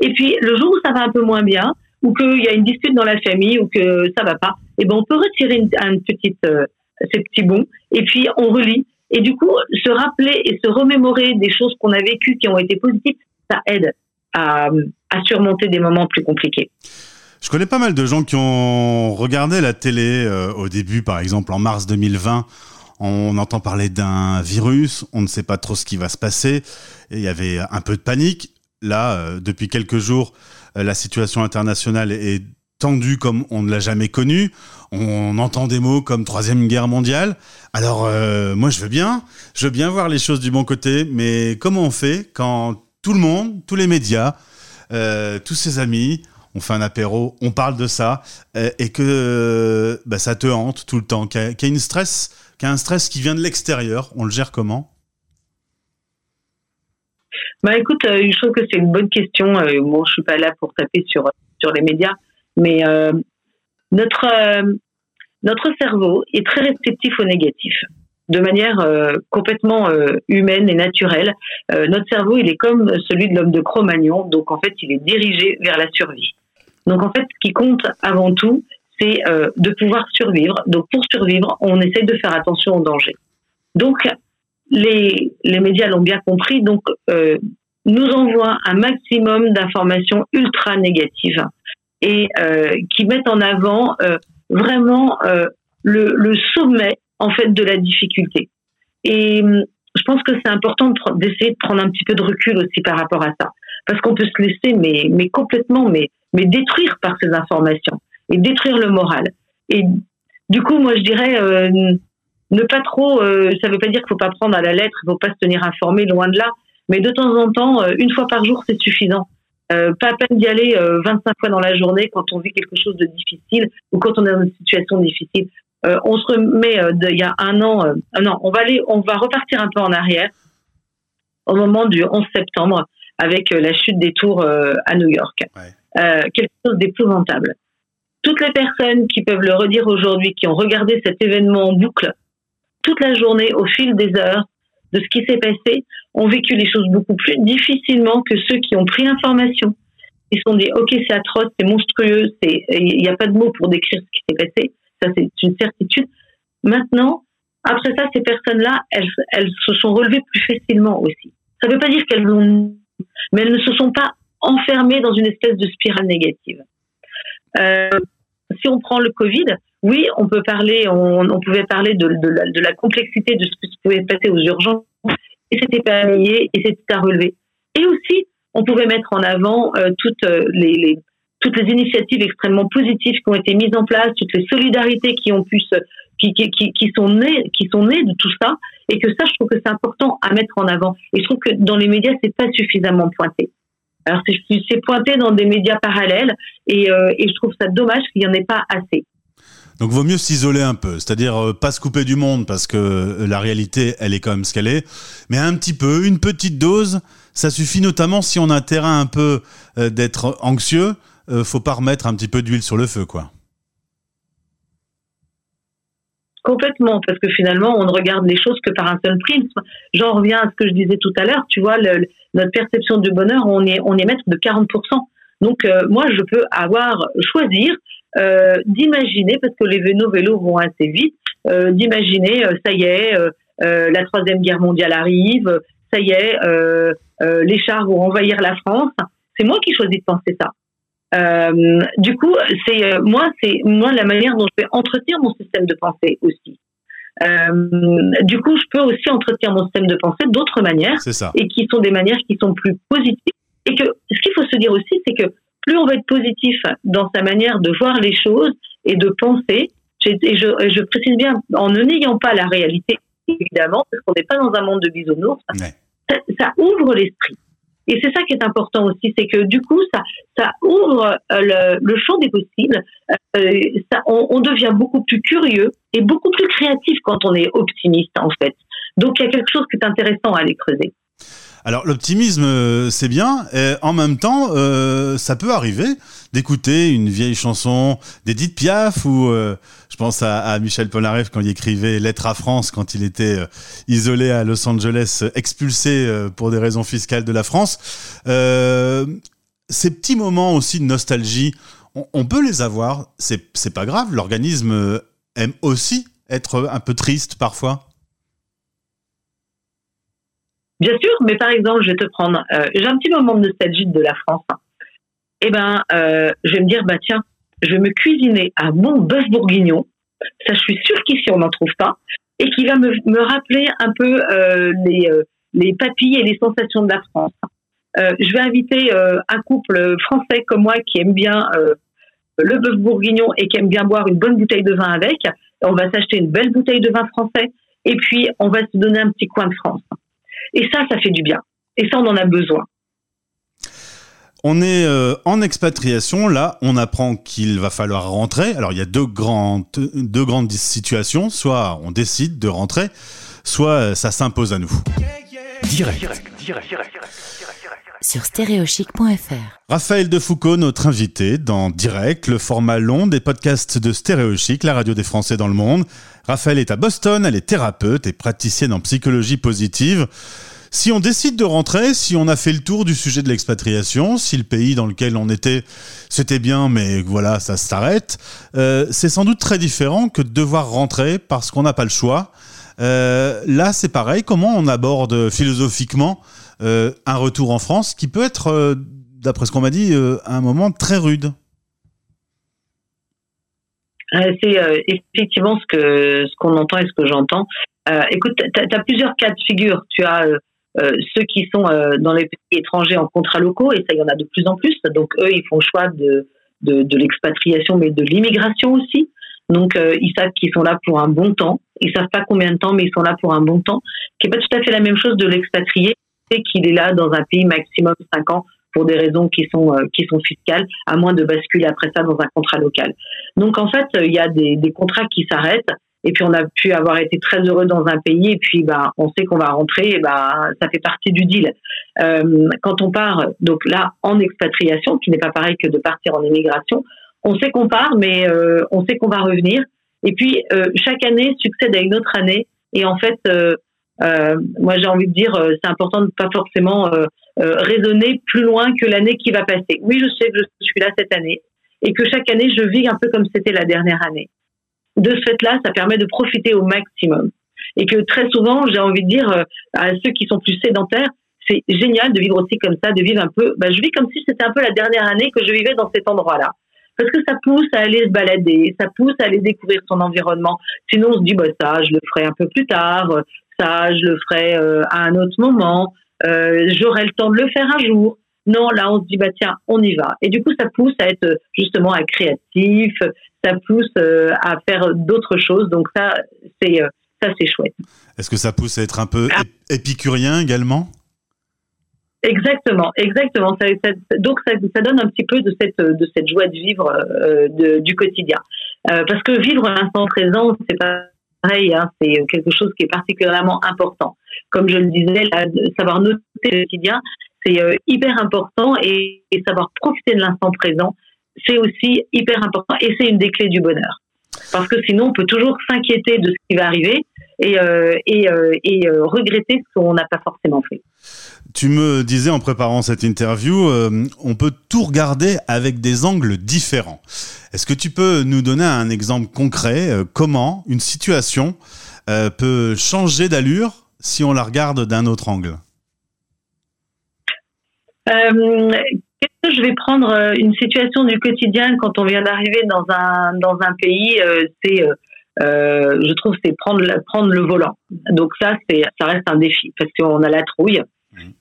S4: Et puis, le jour où ça va un peu moins bien, ou qu'il y a une dispute dans la famille, ou que ça va pas, et eh ben on peut retirer une, petite, euh, ces petits bons, et puis on relit. Et du coup, se rappeler et se remémorer des choses qu'on a vécues qui ont été positives, ça aide à, surmonter des moments plus compliqués.
S3: Je connais pas mal de gens qui ont regardé la télé euh, au début, par exemple en mars 2020. On entend parler d'un virus, on ne sait pas trop ce qui va se passer, et il y avait un peu de panique. Là, euh, depuis quelques jours, la situation internationale est tendu comme on ne l'a jamais connu. On entend des mots comme Troisième Guerre mondiale. Alors, euh, moi, je veux bien. Je veux bien voir les choses du bon côté. Mais comment on fait quand tout le monde, tous les médias, euh, tous ses amis, on fait un apéro, on parle de ça, euh, et que bah, ça te hante tout le temps, qu'il y, a une stress, qu'il y a un stress qui vient de l'extérieur. On le gère comment?
S4: Bah écoute, je trouve que c'est une bonne question. Moi, je suis pas là pour taper sur sur les médias. Mais euh, notre, euh, notre cerveau est très réceptif au négatif de manière euh, complètement humaine et naturelle. notre cerveau, il est comme celui de l'homme de Cro-Magnon, donc en fait, il est dirigé vers la survie. Donc en fait, ce qui compte avant tout, c'est de pouvoir survivre. Donc pour survivre, on essaie de faire attention aux dangers. Donc les, les médias l'ont bien compris, donc nous envoient un maximum d'informations ultra négatives et euh, qui mettent en avant euh, vraiment euh, le, le, sommet en fait de la difficulté. Et hum, je pense que c'est important d'essayer de, prendre un petit peu de recul aussi par rapport à ça, parce qu'on peut se laisser mais, mais complètement mais, mais détruire par ces informations et détruire le moral. Et du coup, moi je dirais euh, ne pas trop. Euh, ça veut pas dire qu'il faut pas prendre à la lettre, il faut pas se tenir informé, loin de là. Mais de temps en temps, une fois par jour, c'est suffisant. Euh, pas à peine d'y aller 25 euh, fois dans la journée quand on vit quelque chose de difficile ou quand on est dans une situation difficile. Euh, on se remet il y a un an, non, on va aller, on va repartir un peu en arrière au moment du 11 septembre avec la chute des tours à New York. quelque chose d'épouvantable. Toutes les personnes qui peuvent le redire aujourd'hui, qui ont regardé cet événement en boucle, toute la journée, au fil des heures, de ce qui s'est passé, ont vécu les choses beaucoup plus difficilement que ceux qui ont pris l'information. Ils se sont dit, OK, c'est atroce, c'est monstrueux, il n'y a pas de mots pour décrire ce qui s'est passé. Ça, c'est une certitude. Maintenant, après ça, ces personnes-là, elles, elles se sont relevées plus facilement aussi. Ça ne veut pas dire qu'elles ont, mais elles ne se sont pas enfermées dans une espèce de spirale négative. Euh, si on prend le Covid, oui, on peut parler, on, pouvait parler de, la, complexité de ce qui pouvait passer aux urgences, et c'était pas et c'était à relever. Et aussi, on pouvait mettre en avant euh, toutes euh, les, toutes les initiatives extrêmement positives qui ont été mises en place, toutes les solidarités qui ont pu se, qui, qui, qui, sont nées, qui sont nées de tout ça, et que ça, je trouve que c'est important à mettre en avant. Et je trouve que dans les médias, c'est pas suffisamment pointé. Alors c'est pointé dans des médias parallèles, et, euh, je trouve ça dommage qu'il n'y en ait pas assez.
S3: Donc vaut mieux s'isoler un peu, c'est-à-dire euh, pas se couper du monde parce que euh, la réalité, elle est quand même ce qu'elle est, mais un petit peu, une petite dose, ça suffit notamment si on a un terrain un peu euh, d'être anxieux, faut pas remettre un petit peu d'huile sur le feu, quoi.
S4: Complètement, parce que finalement, on ne regarde les choses que par un seul prisme. J'en reviens à ce que je disais tout à l'heure, tu vois, notre perception du bonheur, on est, on est maître de 40%. Donc, moi, je peux avoir, choisir euh, d'imaginer, parce que les vélos vélos vont assez vite, euh, d'imaginer, euh, ça y est, la troisième guerre mondiale arrive, ça y est, les chars vont envahir la France. C'est moi qui choisis de penser ça. Euh, du coup, c'est moi, c'est moi la manière dont je vais entretenir mon système de pensée aussi. Euh, du coup, je peux aussi entretenir mon système de pensée d'autres manières,
S3: ça.
S4: et qui sont des manières qui sont plus positives. Et que ce qu'il faut se dire aussi, c'est que plus on va être positif dans sa manière de voir les choses et de penser, et je, précise bien, en ne n'ayant pas la réalité, évidemment, parce qu'on n'est pas dans un monde de bisounours, ça, ouvre l'esprit. Et c'est ça qui est important aussi, c'est que du coup, ça, ouvre euh, le, champ des possibles. Euh, ça, on, devient beaucoup plus curieux et beaucoup plus créatif quand on est optimiste, en fait. Donc, il y a quelque chose qui est intéressant à aller creuser.
S3: Alors l'optimisme, euh, c'est bien. Et en même temps, euh, ça peut arriver d'écouter une vieille chanson d'Edith Piaf ou euh, je pense à, Michel Polnareff quand il écrivait Lettre à France quand il était isolé à Los Angeles, expulsé pour des raisons fiscales de la France. ces petits moments aussi de nostalgie, on, on peut les avoir. C'est pas grave. L'organisme aime aussi être un peu triste parfois.
S4: Bien sûr, mais par exemple, je vais te prendre, euh, j'ai un petit moment de nostalgie de la France. Eh ben, euh, je vais me dire, bah tiens, je vais me cuisiner un bon bœuf bourguignon. Ça, je suis sûre qu'ici on n'en trouve pas, et qui va me, me rappeler un peu euh, les, euh, les papilles et les sensations de la France. Euh, je vais inviter euh, un couple français comme moi qui aime bien le bœuf bourguignon et qui aime bien boire une bonne bouteille de vin avec. On va s'acheter une belle bouteille de vin français, et puis on va se donner un petit coin de France. Et ça, ça fait du bien. Et ça, on en a besoin.
S3: On est euh, en expatriation, là, on apprend qu'il va falloir rentrer. Alors, il y a deux grandes, deux grandes situations. Soit on décide de rentrer, soit ça s'impose à nous.
S2: Direct. Sur stéréochic.fr.
S3: Raphaël Defoucault, notre invité dans Direct, le format long des podcasts de Stéréochic, la radio des Français dans le monde. Raphaël est à Boston, elle est thérapeute et praticienne en psychologie positive. Si on décide de rentrer, si on a fait le tour du sujet de l'expatriation, si le pays dans lequel on était, c'était bien, mais voilà, ça s'arrête, euh, c'est sans doute très différent que de devoir rentrer parce qu'on n'a pas le choix. Euh, là, c'est pareil. Comment on aborde philosophiquement euh, un retour en France qui peut être, d'après ce qu'on m'a dit, un moment très rude
S4: euh, c'est euh, effectivement ce que ce qu'on entend et ce que j'entends. Euh, écoute, tu as, plusieurs cas de figure. Tu as ceux qui sont dans les pays étrangers en contrats locaux, et ça, il y en a de plus en plus. Donc, eux, ils font le choix de, de, l'expatriation, mais de l'immigration aussi. Donc, ils savent qu'ils sont là pour un bon temps. Ils savent pas combien de temps, mais ils sont là pour un bon temps. Qui est pas tout à fait la même chose de l'expatrié, qu'il est là dans un pays maximum 5 ans pour des raisons qui sont euh, qui sont fiscales, à moins de basculer après ça dans un contrat local. Donc en fait, il y a des, contrats qui s'arrêtent. Et puis on a pu avoir été très heureux dans un pays et puis bah on sait qu'on va rentrer et bah ça fait partie du deal. Euh, quand on part donc là en expatriation, qui n'est pas pareil que de partir en immigration, on sait qu'on part mais euh, on sait qu'on va revenir. Et puis euh, chaque année succède à une autre année Et en fait, moi j'ai envie de dire, c'est important de ne pas forcément raisonner plus loin que l'année qui va passer. Oui, je sais que je suis là cette année et que chaque année je vis un peu comme c'était la dernière année. De ce fait-là, ça permet de profiter au maximum. Et que très souvent, j'ai envie de dire à ceux qui sont plus sédentaires, c'est génial de vivre aussi comme ça, de vivre un peu. Bah, je vis comme si c'était un peu la dernière année que je vivais dans cet endroit-là. Parce que ça pousse à aller se balader, ça pousse à aller découvrir son environnement. Sinon, on se dit, bah, ça, je le ferai un peu plus tard, ça, je le ferai euh, à un autre moment, euh, j'aurai le temps de le faire un jour. Non, là, on se dit, bah, tiens, on y va. Et du coup, ça pousse à être justement à créatif, ça pousse euh, à faire d'autres choses. Donc, ça, c'est ça, c'est chouette.
S3: Est-ce que ça pousse à être un peu ah. épicurien également?
S4: Exactement, exactement. donc ça, ça, donne un petit peu de cette de cette joie de vivre euh, de, du quotidien. Euh, parce que vivre l'instant présent, c'est hein, c'est quelque chose qui est particulièrement important. Comme je le disais, savoir noter le quotidien, c'est euh, hyper important et, et, savoir profiter de l'instant présent, c'est aussi hyper important et c'est une des clés du bonheur. Parce que sinon, on peut toujours s'inquiéter de ce qui va arriver et, euh, et, euh, et regretter ce qu'on n'a pas forcément fait.
S3: Tu me disais en préparant cette interview, euh, on peut tout regarder avec des angles différents. Est-ce que tu peux nous donner un exemple concret euh, comment une situation euh, peut changer d'allure si on la regarde d'un autre angle?
S4: Je vais prendre une situation du quotidien quand on vient d'arriver dans un dans un pays, c'est je trouve c'est prendre prendre le volant. Donc ça c'est ça reste un défi parce qu'on a la trouille.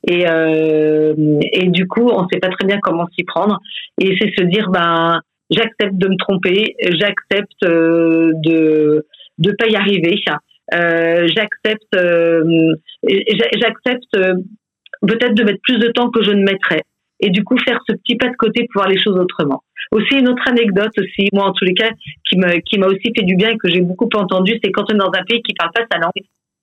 S4: Et, euh, et du coup, on ne sait pas très bien comment s'y prendre. Et c'est se dire, ben, j'accepte de me tromper, j'accepte euh, de ne pas y arriver, euh, j'accepte, euh, j'accepte euh, peut-être de mettre plus de temps que je ne mettrais. Et du coup, faire ce petit pas de côté pour voir les choses autrement. Aussi, une autre anecdote aussi, moi en tous les cas, qui m'a aussi fait du bien et que j'ai beaucoup entendu, c'est quand on est dans un pays qui parle pas sa langue,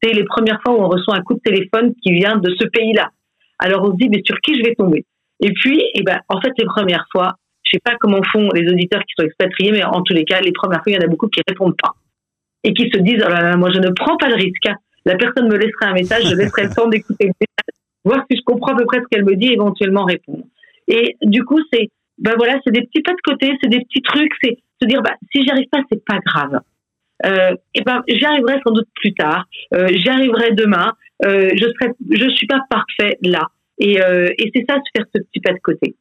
S4: c'est les premières fois où on reçoit un coup de téléphone qui vient de ce pays-là. Alors on se dit, mais sur qui je vais tomber? Et puis, eh ben, en fait, les premières fois, je sais pas comment font les auditeurs qui sont expatriés, mais en tous les cas, les premières fois, il y en a beaucoup qui répondent pas et qui se disent, oh là là, moi, je ne prends pas le risque. La personne me laissera un message, je laisserai le temps d'écouter le message, voir si je comprends à peu près ce qu'elle me dit, éventuellement répondre. Et du coup, c'est, ben voilà, des petits pas de côté, c'est des petits trucs, c'est se dire, bah, si j'y arrive pas, c'est pas grave euh, et ben j'y arriverai sans doute plus tard, euh, j'y arriverai demain, euh, je serai, je suis pas parfait là. Et, euh, et c'est ça, de faire ce petit pas de côté.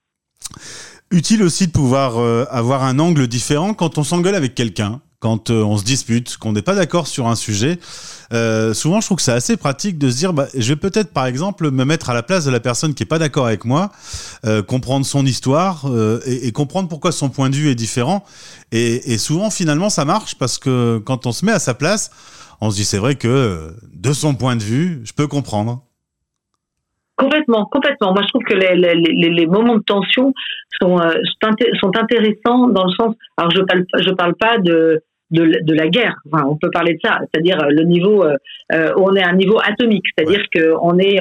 S3: Utile aussi de pouvoir avoir un angle différent quand on s'engueule avec quelqu'un quand euh, on se dispute, qu'on n'est pas d'accord sur un sujet, euh, souvent je trouve que c'est assez pratique de se dire, bah, je vais peut-être par exemple me mettre à la place de la personne qui est pas d'accord avec moi, euh, comprendre son histoire et, comprendre pourquoi son point de vue est différent. Et, souvent finalement ça marche parce que quand on se met à sa place, on se dit c'est vrai que de son point de vue, je peux comprendre.
S4: Complètement, complètement. Moi, je trouve que les moments de tension sont, sont intéressants dans le sens. Alors, je parle, je parle pas de de, la guerre. Enfin, on peut parler de ça, c'est-à-dire euh, le niveau euh, euh, où on est à un niveau atomique, c'est-à-dire qu'on est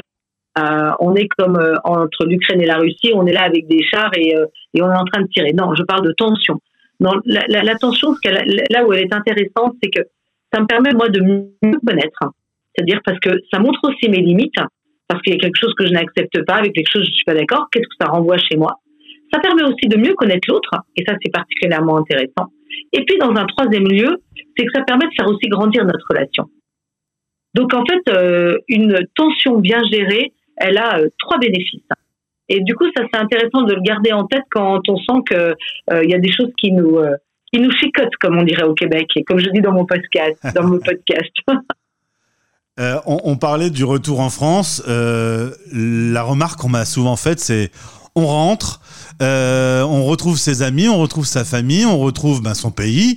S4: on est comme entre l'Ukraine et la Russie, on est là avec des chars et, et, on est en train de tirer. Non, je parle de tension. Non, la, tension, là où elle est intéressante, c'est que ça me permet moi de mieux connaître, c'est-à-dire parce que ça montre aussi mes limites, parce qu'il y a quelque chose que je n'accepte pas, avec quelque chose que je suis pas d'accord. Qu'est-ce que ça renvoie chez moi? Ça permet aussi de mieux connaître l'autre, et ça c'est particulièrement intéressant. Et puis, dans un troisième lieu, c'est que ça permet de faire aussi grandir notre relation. Donc, en fait, euh, une tension bien gérée, elle a euh, trois bénéfices. Et du coup, ça, c'est intéressant de le garder en tête quand on sent qu'il euh, y a des choses qui nous, qui nous chicotent, comme on dirait au Québec, et comme je dis dans mon podcast. Dans mon podcast.
S3: on, on, parlait du retour en France. la remarque qu'on m'a souvent faite, c'est on rentre, euh, on retrouve ses amis, on retrouve sa famille, on retrouve ben, son pays.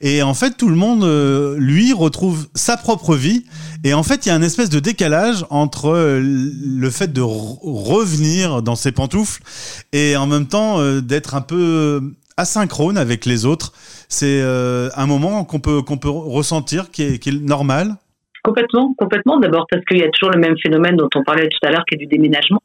S3: Et en fait, tout le monde, euh, lui, retrouve sa propre vie. Et en fait, il y a un espèce de décalage entre euh, le fait de revenir dans ses pantoufles et en même temps d'être un peu asynchrone avec les autres. C'est un moment qu'on peut, qu'on peut ressentir est, qui est normal.
S4: Complètement, complètement. D'abord parce qu'il y a toujours le même phénomène dont on parlait tout à l'heure, qui est du déménagement.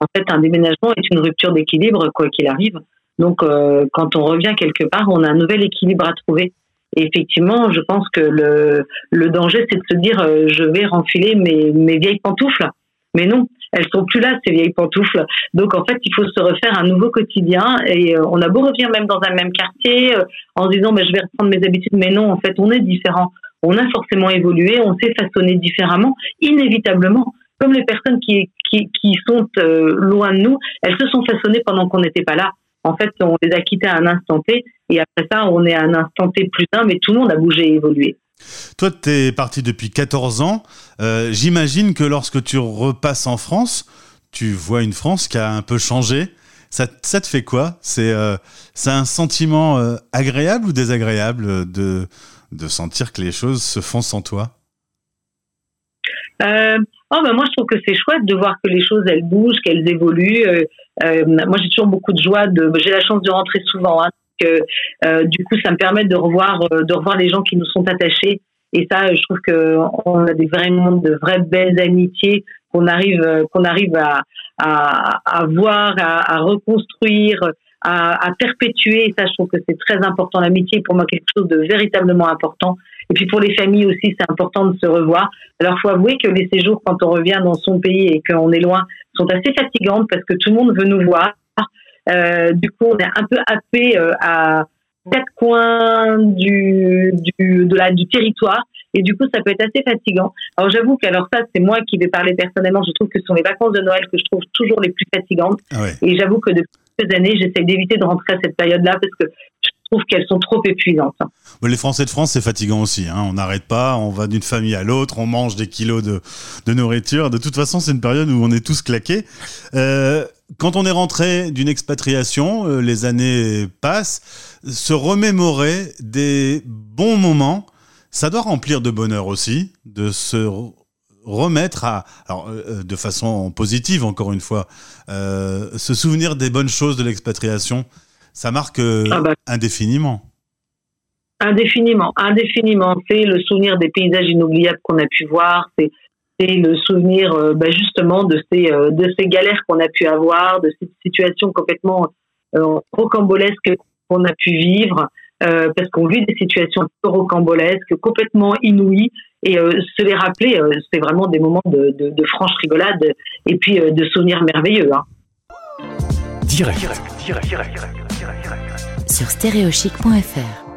S4: En fait, un déménagement est une rupture d'équilibre, quoi qu'il arrive. Donc, euh, quand on revient quelque part, on a un nouvel équilibre à trouver. Et effectivement, je pense que le, danger, c'est de se dire, je vais renfiler mes, vieilles pantoufles. Mais non, elles sont plus là ces vieilles pantoufles. Donc en fait, il faut se refaire un nouveau quotidien et euh, on a beau revenir même dans un même quartier euh, en se disant mais je vais reprendre mes habitudes, mais non, en fait, on est différent. On a forcément évolué, on s'est façonné différemment, inévitablement. Comme les personnes qui, qui, sont euh, loin de nous, elles se sont façonnées pendant qu'on n'était pas là. En fait, on les a quittées à un instant T et après ça, on est à un instant T plus un, mais tout le monde a bougé et évolué.
S3: Toi, tu es parti depuis 14 ans. Euh, j'imagine que lorsque tu repasses en France, tu vois une France qui a un peu changé. Ça, te fait quoi? C'est euh, un sentiment agréable ou désagréable de, de sentir que les choses se font sans toi?
S4: Oh ben moi, je trouve que c'est chouette de voir que les choses, elles bougent, qu'elles évoluent. moi, j'ai toujours beaucoup de joie. De, j'ai la chance de rentrer souvent. Hein que euh, du coup, ça me permet de revoir, euh, de revoir les gens qui nous sont attachés. Et ça, je trouve que on a des vraiment de vraies belles amitiés qu'on arrive, euh, qu'on arrive à, à, à voir, à, à reconstruire, à, à, perpétuer. Et ça, je trouve que c'est très important. L'amitié, pour moi, quelque chose de véritablement important. Et puis pour les familles aussi, c'est important de se revoir. Alors, faut avouer que les séjours, quand on revient dans son pays et qu'on est loin, sont assez fatigantes parce que tout le monde veut nous voir. Euh, du coup, on est un peu happé euh, à quatre coins du, du, de la, du territoire. Et du coup, ça peut être assez fatigant. Alors, j'avoue que, alors ça, c'est moi qui vais parler personnellement. Je trouve que ce sont les vacances de Noël que je trouve toujours les plus fatigantes. Ah Et j'avoue que depuis quelques années, j'essaie d'éviter de rentrer à cette période-là parce que trouve qu'elles sont trop épuisantes.
S3: les Français de France, c'est fatigant aussi. Hein. On n'arrête pas, on va d'une famille à l'autre, on mange des kilos de, nourriture. De toute façon, c'est une période où on est tous claqués. Euh, quand on est rentré d'une expatriation, euh, les années passent, se remémorer des bons moments, ça doit remplir de bonheur aussi, de se remettre à, alors, euh, de façon positive encore une fois, se souvenir des bonnes choses de l'expatriation, ça marque ah bah. indéfiniment.
S4: Indéfiniment, indéfiniment. C'est le souvenir des paysages inoubliables qu'on a pu voir, c'est c'est le souvenir euh, bah, justement de ces euh, de ces galères qu'on a pu avoir, de ces situations complètement euh, rocambolesques qu'on a pu vivre, parce qu'on vit des situations rocambolesques, complètement inouïes, et se les rappeler, c'est vraiment des moments de, de, franche rigolade et puis de souvenirs merveilleux. Hein.
S2: Direct, direct, direct, direct, direct, direct. Sur stéréochic.fr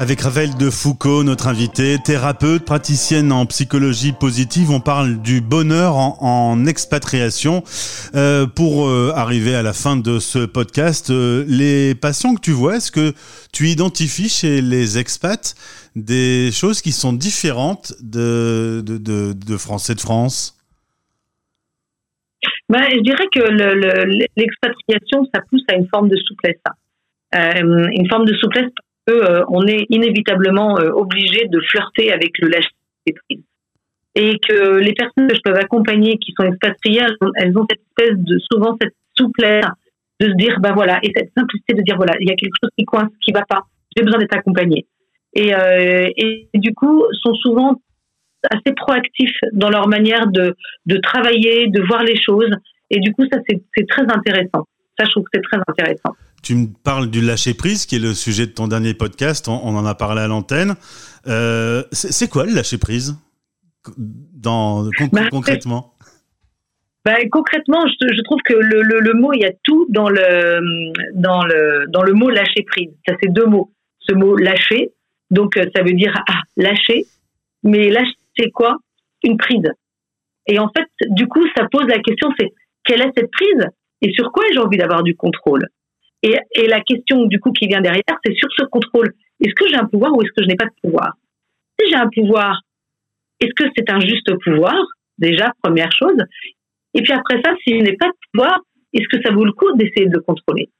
S3: avec Raphaël de Foucault, notre invité, thérapeute, praticienne en psychologie positive, on parle du bonheur en, expatriation. Euh, pour euh, arriver à la fin de ce podcast, euh, les patients que tu vois, est-ce que tu identifies chez les expats des choses qui sont différentes de, Français de France?
S4: Ben, Je dirais que l'expatriation, ça pousse à une forme de souplesse. Hein. une forme de souplesse euh, on est inévitablement euh, obligé de flirter avec le lâcher prise. Et que les personnes que je peux accompagner qui sont expatriées, elles ont cette espèce de, souvent cette souplesse de se dire, bah voilà, et cette simplicité de dire, voilà, il y a quelque chose qui coince, qui va pas, j'ai besoin d'être accompagné. Et, euh, et du coup, sont souvent assez proactifs dans leur manière de, de travailler, de voir les choses. Et du coup, ça, c'est très intéressant. Ça, je trouve que c'est très intéressant.
S3: Tu me parles du lâcher prise, qui est le sujet de ton dernier podcast. On, en a parlé à l'antenne. Euh, c'est quoi le lâcher prise dans, bah, concrètement?
S4: bah, concrètement, je, trouve que le, le, mot, il y a tout dans le, dans le, dans le mot lâcher prise. Ça, c'est deux mots. Ce mot lâcher, donc euh, ça veut dire ah, lâcher. Mais lâcher, c'est quoi Une prise? Et en fait, du coup, ça pose la question, c'est quelle est cette prise? Et sur quoi j'ai envie d'avoir du contrôle? Et, et, la question du coup qui vient derrière, c'est sur ce contrôle. Est-ce que j'ai un pouvoir ou est-ce que je n'ai pas de pouvoir? Si j'ai un pouvoir, est-ce que c'est un juste pouvoir? Déjà, première chose. Et puis après ça, si je n'ai pas de pouvoir, est-ce que ça vaut le coup d'essayer de le contrôler?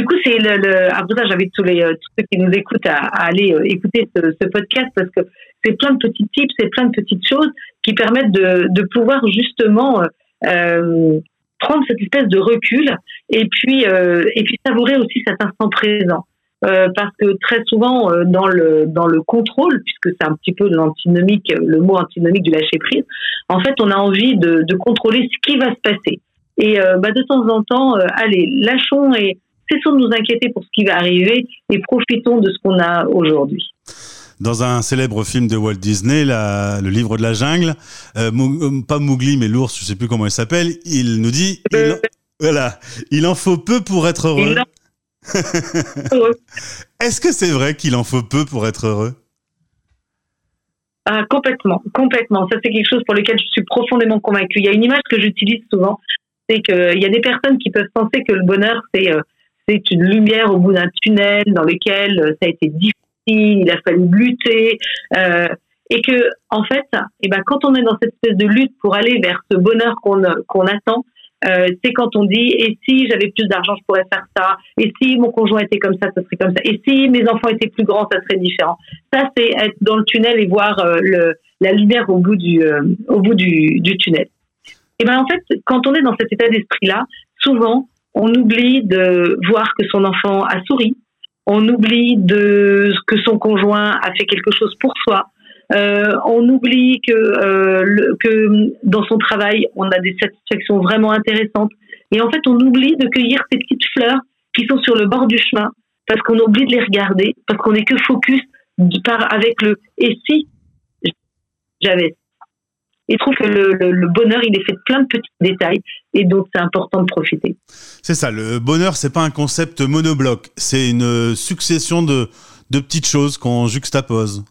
S4: Du coup, c'est le, le, après ça, j'invite tous les tous ceux qui nous écoutent à, aller euh, écouter ce, podcast parce que c'est plein de petits tips, c'est plein de petites choses qui permettent de, de pouvoir justement euh, euh prendre cette espèce de recul et puis euh, et puis savourer aussi cet instant présent. Euh, parce que très souvent euh, dans le dans le contrôle, puisque c'est un petit peu l'antinomique, le mot antinomique du lâcher prise, en fait, on a envie de, de contrôler ce qui va se passer. Et bah, de temps en temps, allez, lâchons et cessons de nous inquiéter pour ce qui va arriver et profitons de ce qu'on a aujourd'hui.
S3: Dans un célèbre film de Walt Disney, le livre de la jungle, euh, euh, pas Mowgli mais l'ours, je sais plus comment il s'appelle, il nous dit, il, voilà, il en faut peu pour être heureux. Est-ce que c'est vrai qu'il en faut peu pour être heureux?
S4: Ah, complètement, complètement. Ça, c'est quelque chose pour lequel je suis profondément convaincue. Il y a une image que j'utilise souvent, c'est qu'il y a des personnes qui peuvent penser que le bonheur, c'est euh, c'est une lumière au bout d'un tunnel dans lequel euh, ça a été difficile, il a fallu lutter, euh, et que en fait, et eh ben, quand on est dans cette espèce de lutte pour aller vers ce bonheur qu'on qu'on attend, euh, c'est quand on dit et si j'avais plus d'argent, je pourrais faire ça. Et si mon conjoint était comme ça, ça serait comme ça. Et si mes enfants étaient plus grands, ça serait différent. Ça, c'est être dans le tunnel et voir euh, le, la lumière au bout du euh, au bout du, du tunnel. Et ben en fait, quand on est dans cet état d'esprit-là, souvent on oublie de voir que son enfant a souri. On oublie de que son conjoint a fait quelque chose pour soi. Euh, on oublie que, euh, que dans son travail, on a des satisfactions vraiment intéressantes. Et en fait, on oublie de cueillir ces petites fleurs qui sont sur le bord du chemin parce qu'on oublie de les regarder, parce qu'on n'est que focus par, avec le et si j'avais. Il trouve que le, le, bonheur, il est fait de plein de petits détails et donc c'est important de profiter.
S3: C'est ça, le bonheur, c'est pas un concept monobloc, c'est une succession de, de petites choses qu'on juxtapose.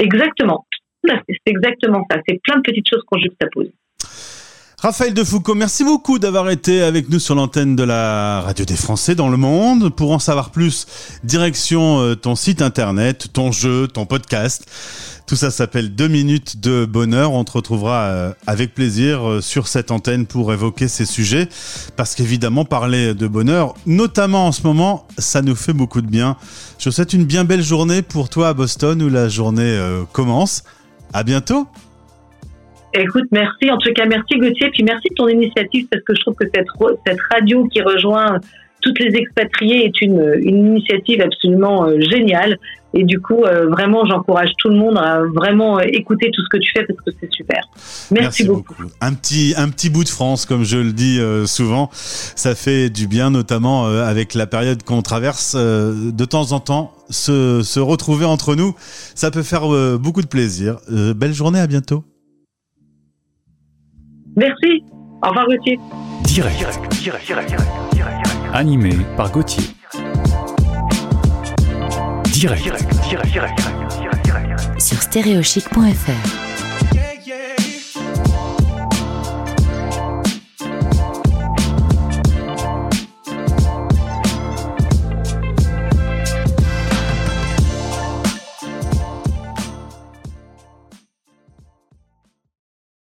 S4: Exactement. C'est exactement ça. C'est plein de petites choses qu'on juxtapose.
S3: Raphaël de Foucault, merci beaucoup d'avoir été avec nous sur l'antenne de la radio des Français dans le monde. Pour en savoir plus, direction euh, ton site internet, ton jeu, ton podcast. Tout ça s'appelle Deux minutes de bonheur. On te retrouvera euh, avec plaisir euh, sur cette antenne pour évoquer ces sujets. Parce qu'évidemment, parler de bonheur, notamment en ce moment, ça nous fait beaucoup de bien. Je vous souhaite une bien belle journée pour toi à Boston où la journée commence. À bientôt.
S4: Écoute, merci. En tout cas, merci Gauthier. Puis merci de ton initiative parce que je trouve que cette, cette radio qui rejoint toutes les expatriés est une, une initiative absolument euh, géniale. Et du coup, euh, vraiment, j'encourage tout le monde à vraiment euh, écouter tout ce que tu fais parce que c'est super. Merci, beaucoup.
S3: Un petit, un petit bout de France, comme je le dis souvent, ça fait du bien, notamment avec la période qu'on traverse. de temps en temps, se, se retrouver entre nous, ça peut faire beaucoup de plaisir. belle journée, à bientôt.
S4: Merci. Au revoir Gauthier.
S1: Direct, direct, direct, direct, direct, Animé par Gauthier. Direct, direct, direct, direct,
S2: Sur stéréochic.fr.